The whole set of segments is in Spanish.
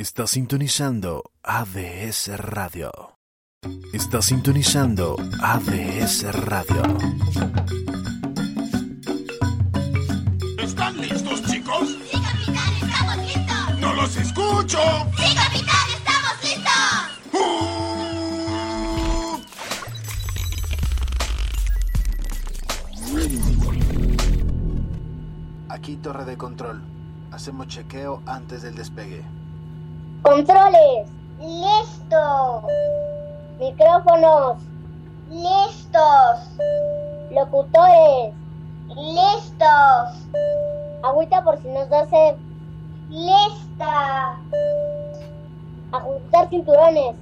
Está sintonizando ADS Radio. Está sintonizando ADS Radio. ¿Están listos, chicos? ¡Sí, capitán! ¡Estamos listos! ¡No los escucho! ¡Sí, capitán! ¡Estamos listos! ¡Uh! Aquí torre de control. Hacemos chequeo antes del despegue. Controles. Listo. Micrófonos. Listos. Locutores. Listos. Agüita por si nos da sed. Lista. Ajustar cinturones.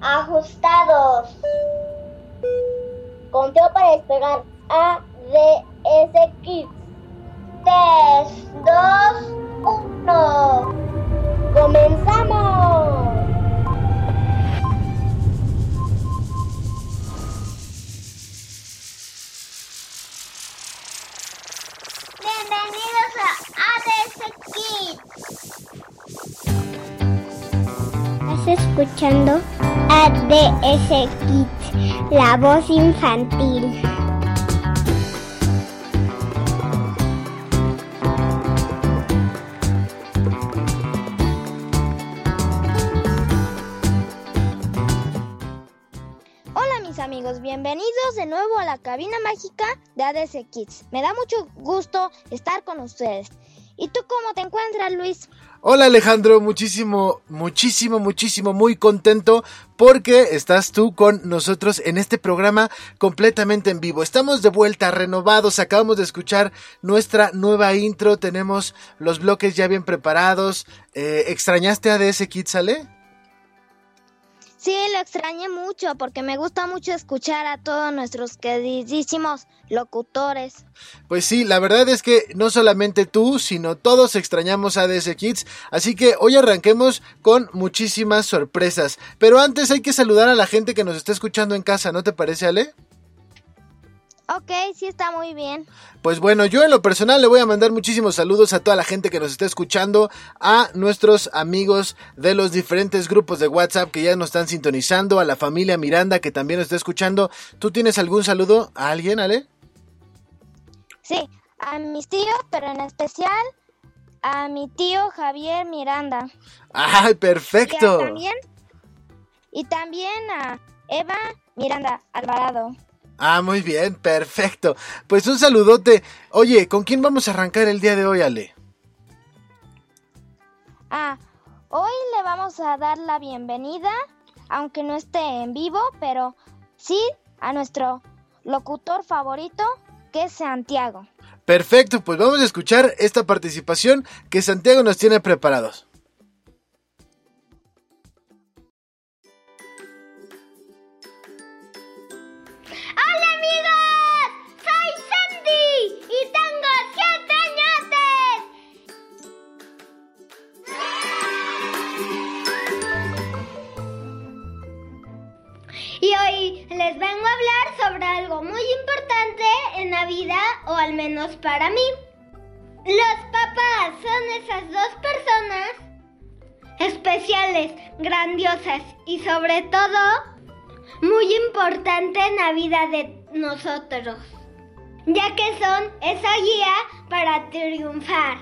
Ajustados. Conteo para despegar. A, D, S, Kids. 3, 2, 1. ¡Comenzamos! Bienvenidos a ADS Kids. Estás escuchando ADS Kids, la voz infantil. Bienvenidos de nuevo a la cabina mágica de ADC Kids. Me da mucho gusto estar con ustedes. ¿Y tú cómo te encuentras, Luis? Hola Alejandro, muchísimo, muchísimo, muchísimo, muy contento porque estás tú con nosotros en este programa completamente en vivo. Estamos de vuelta, renovados, acabamos de escuchar nuestra nueva intro, tenemos los bloques ya bien preparados. Eh, ¿Extrañaste a DS Kids, Ale? Sí, lo extrañé mucho porque me gusta mucho escuchar a todos nuestros queridísimos locutores. Pues sí, la verdad es que no solamente tú, sino todos extrañamos a DS Kids, así que hoy arranquemos con muchísimas sorpresas. Pero antes hay que saludar a la gente que nos está escuchando en casa, ¿no te parece, Ale? Ok, sí está muy bien. Pues bueno, yo en lo personal le voy a mandar muchísimos saludos a toda la gente que nos está escuchando, a nuestros amigos de los diferentes grupos de WhatsApp que ya nos están sintonizando, a la familia Miranda que también nos está escuchando. ¿Tú tienes algún saludo a alguien, Ale? Sí, a mis tíos, pero en especial a mi tío Javier Miranda. ¡Ay, perfecto! Y también, y también a Eva Miranda Alvarado. Ah, muy bien, perfecto. Pues un saludote. Oye, ¿con quién vamos a arrancar el día de hoy, Ale? Ah, hoy le vamos a dar la bienvenida, aunque no esté en vivo, pero sí a nuestro locutor favorito, que es Santiago. Perfecto, pues vamos a escuchar esta participación que Santiago nos tiene preparados. Les vengo a hablar sobre algo muy importante en la vida, o al menos para mí. Los papás son esas dos personas especiales, grandiosas y sobre todo muy importante en la vida de nosotros, ya que son esa guía para triunfar.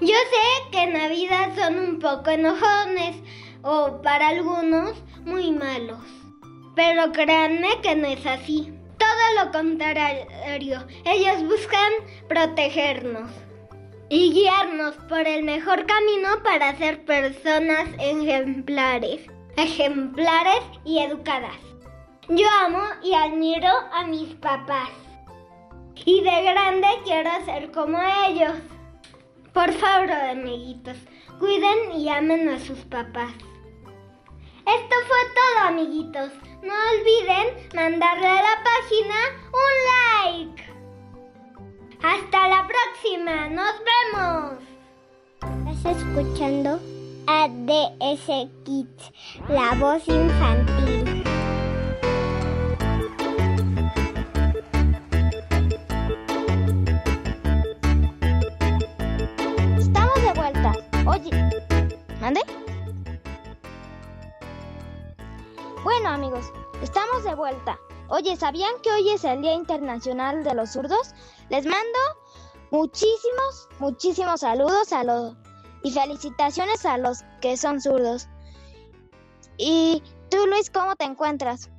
Yo sé que en la vida son un poco enojones o para algunos muy malos, pero créanme que no es así. Todo lo contrario, ellos buscan protegernos y guiarnos por el mejor camino para ser personas ejemplares ejemplares y educadas. Yo amo y admiro a mis papás. Y de grande quiero ser como ellos. Por favor, amiguitos, cuiden y amen a sus papás. Esto fue todo, amiguitos. No olviden mandarle a la página un like. Hasta la próxima. Nos vemos. Estás escuchando ADS Kids, la voz infantil. Estamos de vuelta. Oye, ¿mande? Bueno, amigos, estamos de vuelta. Oye, ¿sabían que hoy es el Día Internacional de los Zurdos? Les mando muchísimos, muchísimos saludos a los y felicitaciones a los que son zurdos. Y tú, Luis, ¿cómo te encuentras?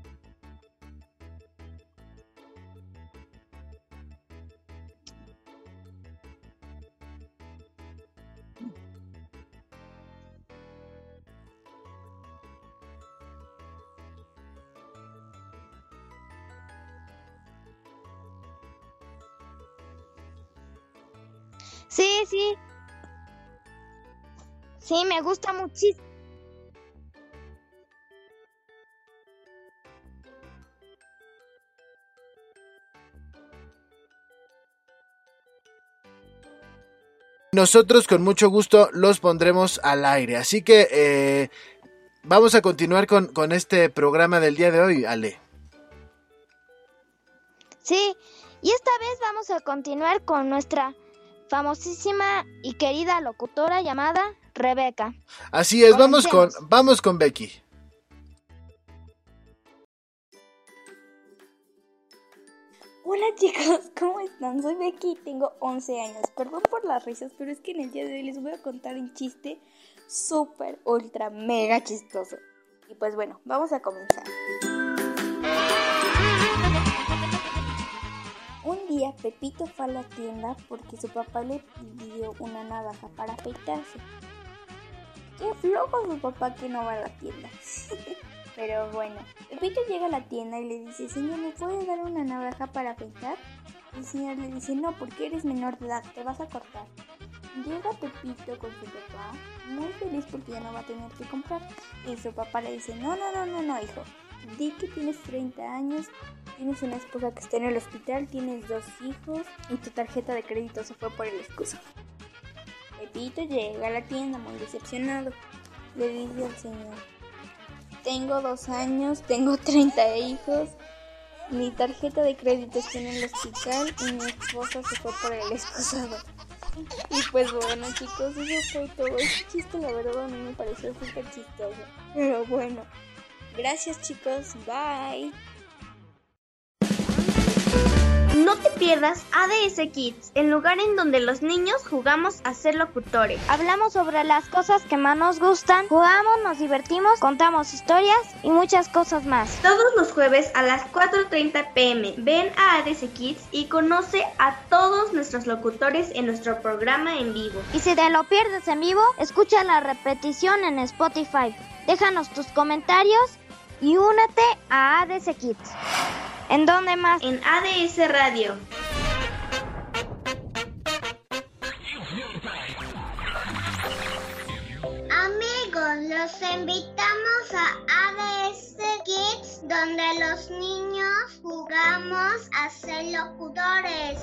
Sí, sí. Me gusta muchísimo. Nosotros con mucho gusto los pondremos al aire. Así que eh, vamos a continuar con, con este programa del día de hoy, Ale. Sí, y esta vez vamos a continuar con nuestra famosísima y querida locutora llamada Rebeca. Así es, vamos con, vamos con Becky. Hola chicos, ¿cómo están? Soy Becky y tengo 11 años. Perdón por las risas, pero es que en el día de hoy les voy a contar un chiste súper, ultra, mega chistoso. Y pues bueno, vamos a comenzar. Día Pepito fue a la tienda porque su papá le pidió una navaja para afeitarse. Qué flojo su papá que no va a la tienda. Pero bueno, Pepito llega a la tienda y le dice, señor, ¿me puede dar una navaja para afeitar? El señor le dice, no, porque eres menor de edad, te vas a cortar. Llega Pepito con su papá, muy feliz porque ya no va a tener que comprar. Y su papá le dice, no, no, no, no, no, hijo. Di que tienes 30 años, tienes una esposa que está en el hospital, tienes dos hijos y tu tarjeta de crédito se fue por el excuso. Pepito llega a la tienda muy decepcionado. Le dice al señor, tengo dos años, tengo 30 hijos, mi tarjeta de crédito está en el hospital y mi esposa se fue por el excusado. Y pues bueno chicos, eso fue todo. Ese chiste la verdad a mí me pareció súper chistoso. Pero bueno, gracias chicos, bye. No te pierdas ADS Kids, el lugar en donde los niños jugamos a ser locutores. Hablamos sobre las cosas que más nos gustan, jugamos, nos divertimos, contamos historias y muchas cosas más. Todos los jueves a las 4.30 pm ven a ADS Kids y conoce a todos nuestros locutores en nuestro programa en vivo. Y si te lo pierdes en vivo, escucha la repetición en Spotify. Déjanos tus comentarios y únete a ADS Kids. ¿En dónde más? En ADS Radio. Amigos, los invitamos a ADS Kids, donde los niños jugamos a ser locutores.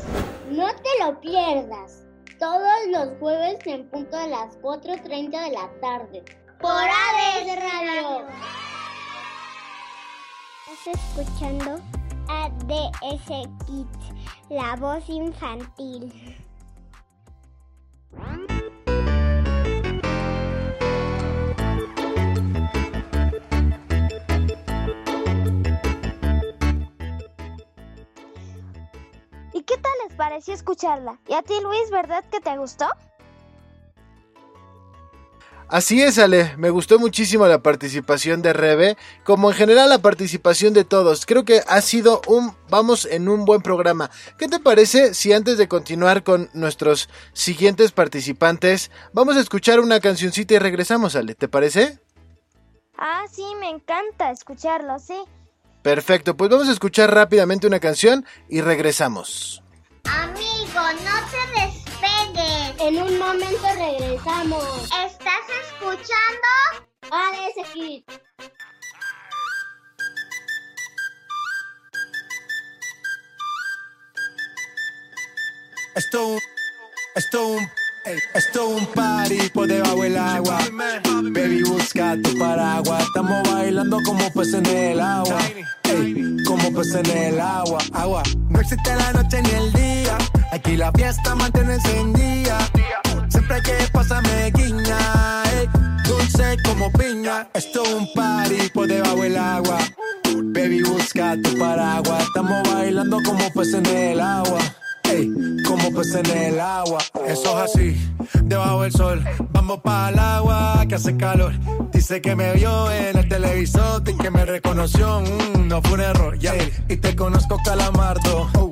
No te lo pierdas. Todos los jueves en punto de las 4.30 de la tarde. Por ADS Radio. Estás escuchando ADS Kids, la voz infantil. ¿Y qué tal les pareció escucharla? ¿Y a ti, Luis, verdad que te gustó? Así es, Ale, me gustó muchísimo la participación de Rebe, como en general la participación de todos. Creo que ha sido un, vamos, en un buen programa. ¿Qué te parece si antes de continuar con nuestros siguientes participantes, vamos a escuchar una cancioncita y regresamos, Ale? ¿Te parece? Ah, sí, me encanta escucharlo, sí. Perfecto, pues vamos a escuchar rápidamente una canción y regresamos. Amigo, no te despegues. En un momento regresamos. ¿Estás escuchando? ADS Kids. Esto un, esto un, esto un party por debajo del agua. Baby, busca tu paraguas. Estamos bailando como peces en el agua. Ey, como peces en el agua. Agua. No existe la noche ni el día. Aquí la fiesta mantiene encendida. Siempre hay que pasarme guiña. ey, dulce como piña. Esto es un party por debajo del agua. Baby, busca tu paraguas. Estamos bailando como peces en el agua. Ey, como peces en el agua. Eso es así, debajo del sol. Vamos para el agua que hace calor. Dice que me vio en el televisor y que me reconoció. Mm, no fue un error, ya. Y te conozco, calamardo. Oh,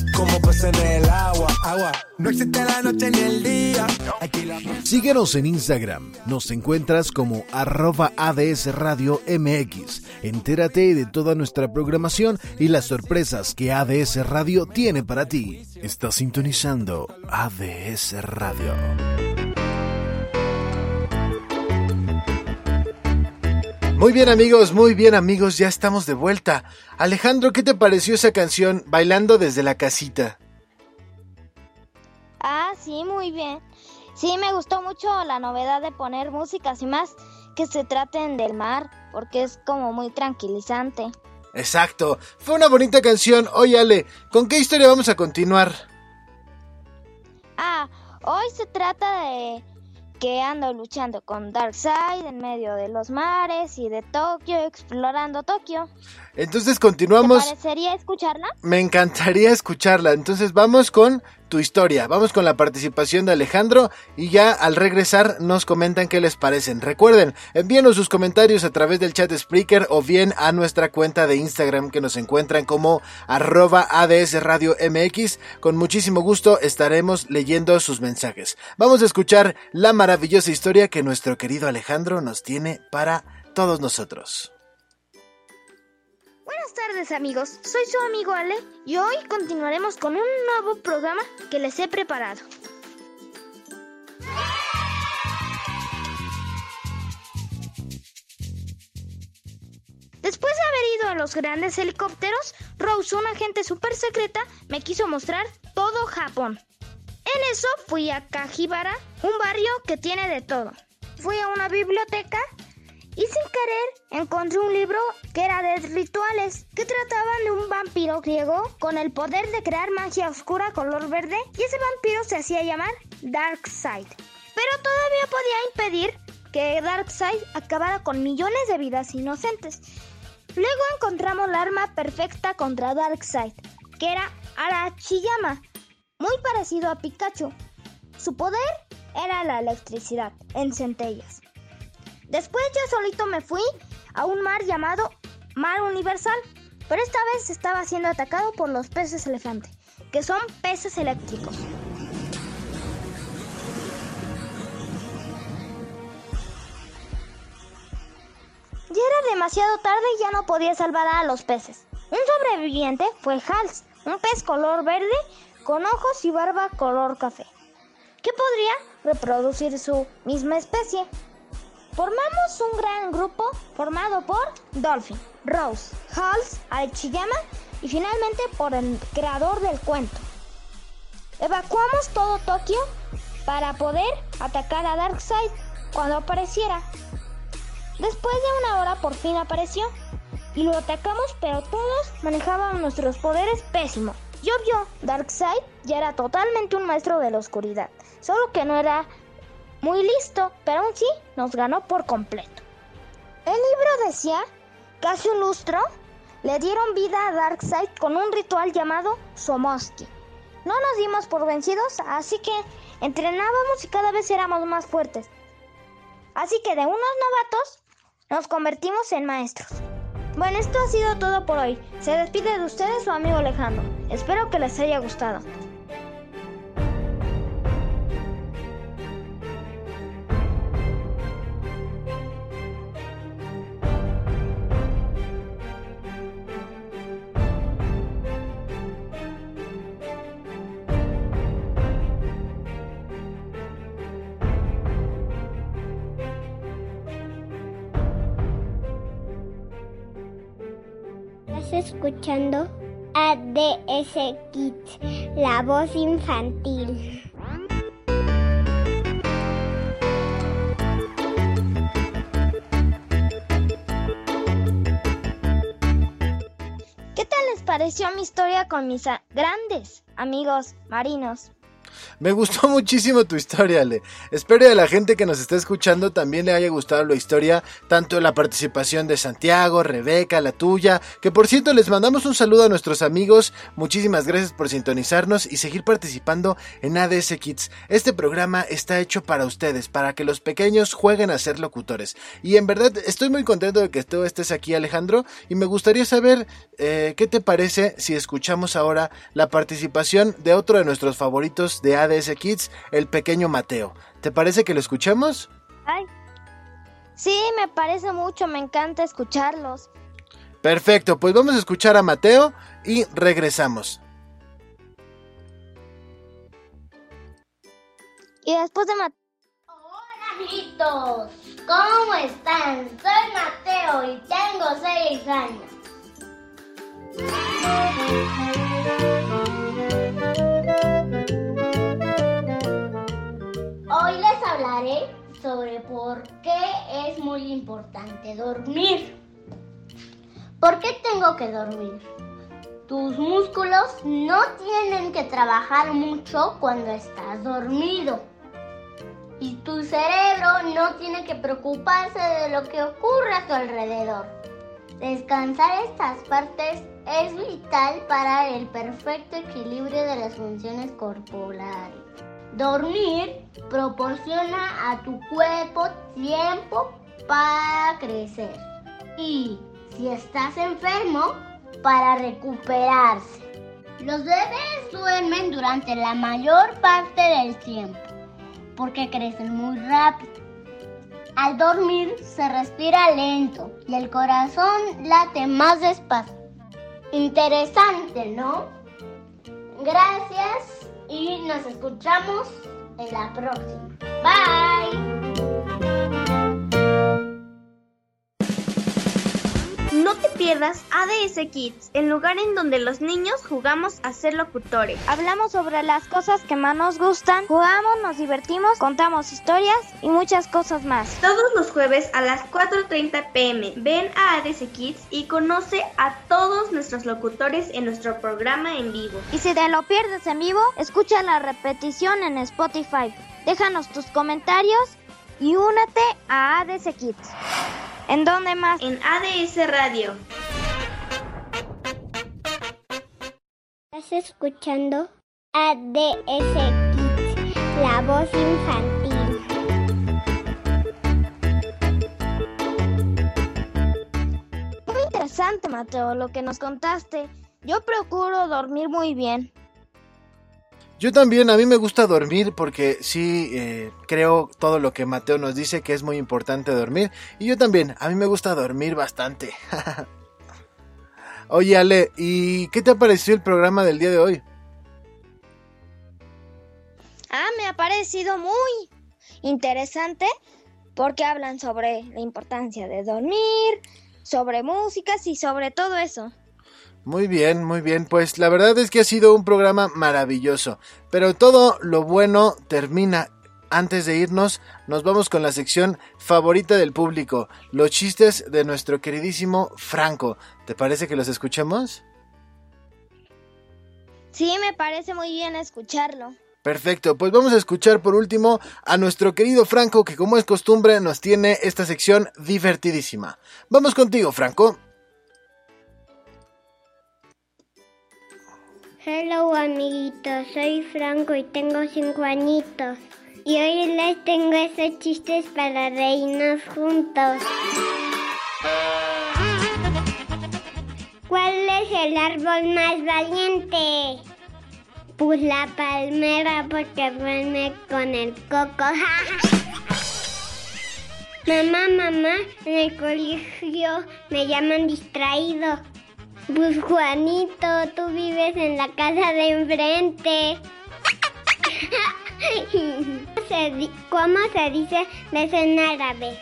como peces en el agua. Agua. No existe la noche ni el día. Síguenos en Instagram. Nos encuentras como arroba ADS Radio MX. Entérate de toda nuestra programación y las sorpresas que ADS Radio tiene para ti. Estás sintonizando ADS Radio. Muy bien amigos, muy bien amigos, ya estamos de vuelta. Alejandro, ¿qué te pareció esa canción Bailando desde la casita? Ah, sí, muy bien. Sí, me gustó mucho la novedad de poner músicas y más que se traten del mar, porque es como muy tranquilizante. Exacto, fue una bonita canción. Oye Ale, ¿con qué historia vamos a continuar? Ah, hoy se trata de que ando luchando con Darkseid en medio de los mares y de Tokio, explorando Tokio. Entonces ¿Te continuamos. parecería escucharla? Me encantaría escucharla. Entonces vamos con tu historia. Vamos con la participación de Alejandro y ya al regresar nos comentan qué les parecen. Recuerden, envíenos sus comentarios a través del chat Spreaker o bien a nuestra cuenta de Instagram que nos encuentran como arroba ADS Radio MX. Con muchísimo gusto estaremos leyendo sus mensajes. Vamos a escuchar la maravillosa historia que nuestro querido Alejandro nos tiene para todos nosotros. Buenas tardes amigos, soy su amigo Ale y hoy continuaremos con un nuevo programa que les he preparado. Después de haber ido a los grandes helicópteros, Rose, una agente super secreta, me quiso mostrar todo Japón. En eso fui a Kajibara, un barrio que tiene de todo. Fui a una biblioteca y sin querer encontré un libro que era de rituales que trataban de un vampiro griego con el poder de crear magia oscura color verde y ese vampiro se hacía llamar Darkseid. Pero todavía podía impedir que Darkseid acabara con millones de vidas inocentes. Luego encontramos la arma perfecta contra Darkseid, que era Arachiyama, muy parecido a Pikachu. Su poder era la electricidad en centellas. Después yo solito me fui a un mar llamado Mar Universal, pero esta vez estaba siendo atacado por los peces elefante, que son peces eléctricos. Ya era demasiado tarde y ya no podía salvar a los peces. Un sobreviviente fue Hals, un pez color verde con ojos y barba color café, que podría reproducir su misma especie. Formamos un gran grupo formado por Dolphin, Rose, Hals, Aichiyama y finalmente por el creador del cuento. Evacuamos todo Tokio para poder atacar a Darkseid cuando apareciera. Después de una hora por fin apareció y lo atacamos, pero todos manejaban nuestros poderes pésimos. Y obvio, Darkseid ya era totalmente un maestro de la oscuridad, solo que no era muy listo, pero aún sí nos ganó por completo. El libro decía que un lustro le dieron vida a Darkseid con un ritual llamado Somoski. No nos dimos por vencidos, así que entrenábamos y cada vez éramos más fuertes. Así que de unos novatos nos convertimos en maestros. Bueno, esto ha sido todo por hoy. Se despide de ustedes su amigo Alejandro. Espero que les haya gustado. Escuchando ADS Kids, la voz infantil. ¿Qué tal les pareció mi historia con mis grandes amigos marinos? Me gustó muchísimo tu historia, Ale. Espero que a la gente que nos está escuchando también le haya gustado la historia, tanto la participación de Santiago, Rebeca, la tuya, que por cierto les mandamos un saludo a nuestros amigos. Muchísimas gracias por sintonizarnos y seguir participando en ADS Kids. Este programa está hecho para ustedes, para que los pequeños jueguen a ser locutores. Y en verdad estoy muy contento de que tú estés aquí, Alejandro, y me gustaría saber eh, qué te parece si escuchamos ahora la participación de otro de nuestros favoritos de ADS Kids, el pequeño Mateo. ¿Te parece que lo escuchemos? Ay. Sí, me parece mucho, me encanta escucharlos. Perfecto, pues vamos a escuchar a Mateo y regresamos. Y después de Mateo... Hola amiguitos, ¿cómo están? Soy Mateo y tengo 6 años. sobre por qué es muy importante dormir. ¿Por qué tengo que dormir? Tus músculos no tienen que trabajar mucho cuando estás dormido. Y tu cerebro no tiene que preocuparse de lo que ocurre a tu alrededor. Descansar estas partes es vital para el perfecto equilibrio de las funciones corporales. Dormir proporciona a tu cuerpo tiempo para crecer y, si estás enfermo, para recuperarse. Los bebés duermen durante la mayor parte del tiempo porque crecen muy rápido. Al dormir se respira lento y el corazón late más despacio. Interesante, ¿no? Gracias y nos escuchamos en la próxima. Bye. No te pierdas ADS Kids, el lugar en donde los niños jugamos a ser locutores. Hablamos sobre las cosas que más nos gustan, jugamos, nos divertimos, contamos historias y muchas cosas más. Todos los jueves a las 4.30 pm ven a ADS Kids y conoce a todos nuestros locutores en nuestro programa en vivo. Y si te lo pierdes en vivo, escucha la repetición en Spotify. Déjanos tus comentarios y únete a ADS Kids. ¿En dónde más? En ADS Radio. Estás escuchando ADS Kids, la voz infantil. Muy interesante, Mateo, lo que nos contaste. Yo procuro dormir muy bien. Yo también, a mí me gusta dormir porque sí eh, creo todo lo que Mateo nos dice que es muy importante dormir. Y yo también, a mí me gusta dormir bastante. Oye Ale, ¿y qué te ha parecido el programa del día de hoy? Ah, me ha parecido muy interesante porque hablan sobre la importancia de dormir, sobre músicas y sobre todo eso. Muy bien, muy bien. Pues la verdad es que ha sido un programa maravilloso. Pero todo lo bueno termina. Antes de irnos, nos vamos con la sección favorita del público, los chistes de nuestro queridísimo Franco. ¿Te parece que los escuchemos? Sí, me parece muy bien escucharlo. Perfecto, pues vamos a escuchar por último a nuestro querido Franco que como es costumbre nos tiene esta sección divertidísima. Vamos contigo, Franco. Hello amiguitos, soy Franco y tengo 5 añitos. Y hoy les tengo esos chistes para reírnos juntos. ¿Cuál es el árbol más valiente? Pues la palmera porque duerme con el coco. mamá, mamá, en el colegio me llaman distraído. Pues Juanito, tú vives en la casa de enfrente. ¿Cómo se dice beso en árabe?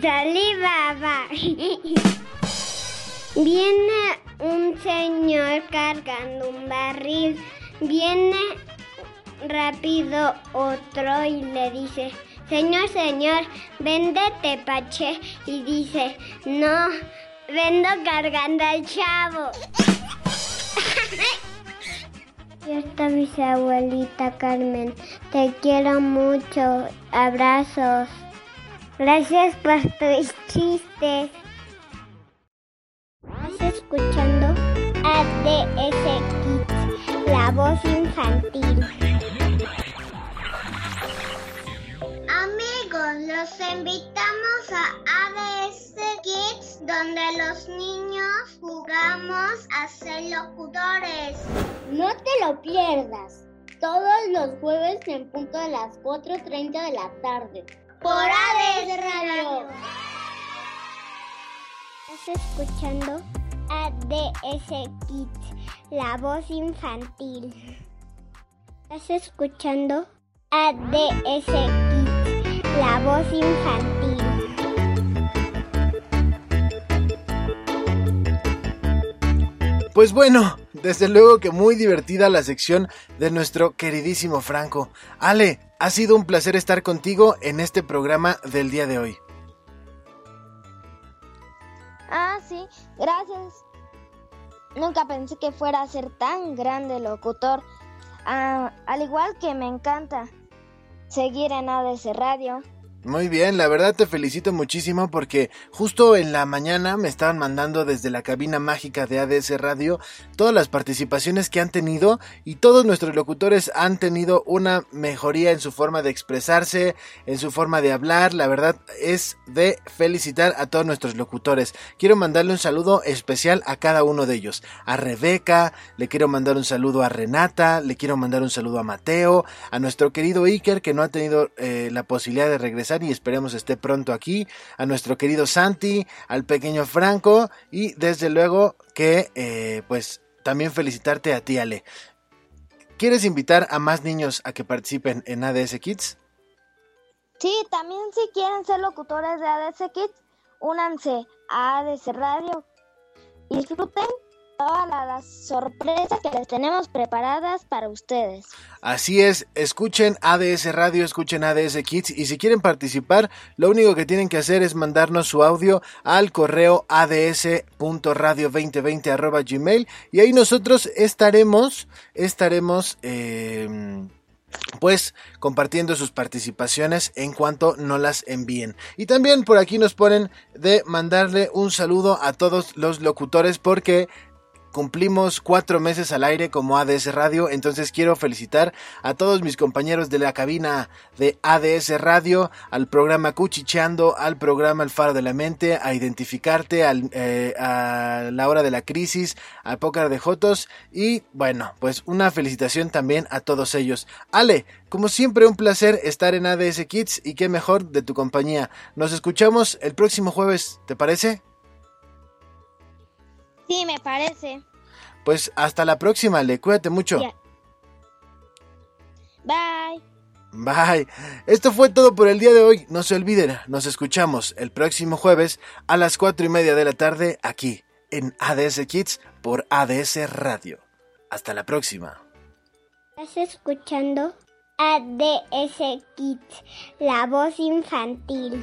Saliva, Viene un señor cargando un barril. Viene rápido otro y le dice, Señor, señor, vende tepache. Y dice, no, vendo cargando al chavo. Y está mi abuelita Carmen. Te quiero mucho. Abrazos. Gracias por tus chistes. Estás escuchando ADS Kids, la voz infantil. Los invitamos a ADS Kids, donde los niños jugamos a ser locutores. No te lo pierdas. Todos los jueves en punto de las 4.30 de la tarde. Por ADS Radio. Estás escuchando ADS Kids, la voz infantil. Estás escuchando ADS Kids, la voz infantil. Pues bueno, desde luego que muy divertida la sección de nuestro queridísimo Franco. Ale, ha sido un placer estar contigo en este programa del día de hoy. Ah, sí, gracias. Nunca pensé que fuera a ser tan grande locutor. Ah, al igual que me encanta seguir en ADC Radio. Muy bien, la verdad te felicito muchísimo porque justo en la mañana me estaban mandando desde la cabina mágica de ADS Radio todas las participaciones que han tenido y todos nuestros locutores han tenido una mejoría en su forma de expresarse, en su forma de hablar. La verdad es de felicitar a todos nuestros locutores. Quiero mandarle un saludo especial a cada uno de ellos. A Rebeca, le quiero mandar un saludo a Renata, le quiero mandar un saludo a Mateo, a nuestro querido Iker que no ha tenido eh, la posibilidad de regresar y esperemos esté pronto aquí, a nuestro querido Santi, al pequeño Franco y desde luego que eh, pues también felicitarte a ti Ale. ¿Quieres invitar a más niños a que participen en ADS Kids? Sí, también si quieren ser locutores de ADS Kids, únanse a ADS Radio disfruten todas las sorpresas que les tenemos preparadas para ustedes. Así es, escuchen ADS Radio, escuchen ADS Kids y si quieren participar, lo único que tienen que hacer es mandarnos su audio al correo ads.radio2020 gmail y ahí nosotros estaremos, estaremos... Eh, pues compartiendo sus participaciones en cuanto no las envíen. Y también por aquí nos ponen de mandarle un saludo a todos los locutores porque cumplimos cuatro meses al aire como ADS Radio, entonces quiero felicitar a todos mis compañeros de la cabina de ADS Radio, al programa Cuchicheando, al programa El Faro de la Mente, a Identificarte, al, eh, a la hora de la crisis, al Pócar de Jotos y bueno, pues una felicitación también a todos ellos. Ale, como siempre un placer estar en ADS Kids y qué mejor de tu compañía. Nos escuchamos el próximo jueves, ¿te parece? Sí, me parece. Pues hasta la próxima, le cuídate mucho. Yeah. Bye. Bye. Esto fue todo por el día de hoy. No se olviden, nos escuchamos el próximo jueves a las cuatro y media de la tarde aquí en ADS Kids por ADS Radio. Hasta la próxima. Estás escuchando ADS Kids, la voz infantil.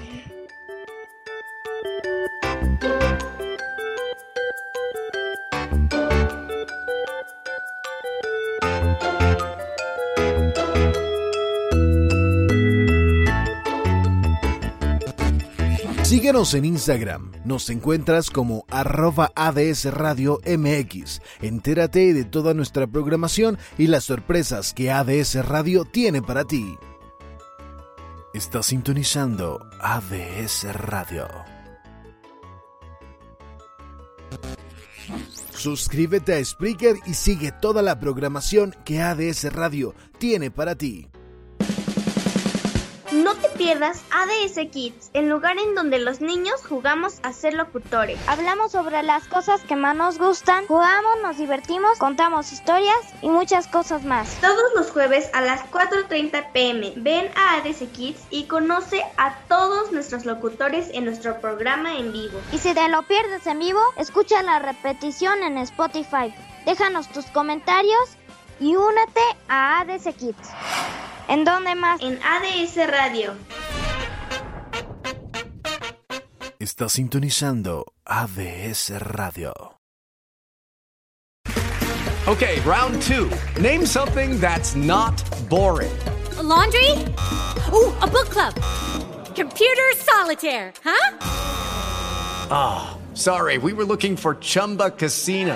Síguenos en Instagram, nos encuentras como arroba ADS Radio MX. Entérate de toda nuestra programación y las sorpresas que ADS Radio tiene para ti. Estás sintonizando ADS Radio. Suscríbete a Spreaker y sigue toda la programación que ADS Radio tiene para ti. No te pierdas ADS Kids, el lugar en donde los niños jugamos a ser locutores. Hablamos sobre las cosas que más nos gustan, jugamos, nos divertimos, contamos historias y muchas cosas más. Todos los jueves a las 4.30 pm ven a ADS Kids y conoce a todos nuestros locutores en nuestro programa en vivo. Y si te lo pierdes en vivo, escucha la repetición en Spotify. Déjanos tus comentarios y únete a ADS Kids. ¿En dónde más? En ADS Radio. Está sintonizando ADS Radio. Okay, round two. Name something that's not boring. A laundry? Ooh, a book club. Computer solitaire, huh? Ah, oh, sorry, we were looking for Chumba Casino.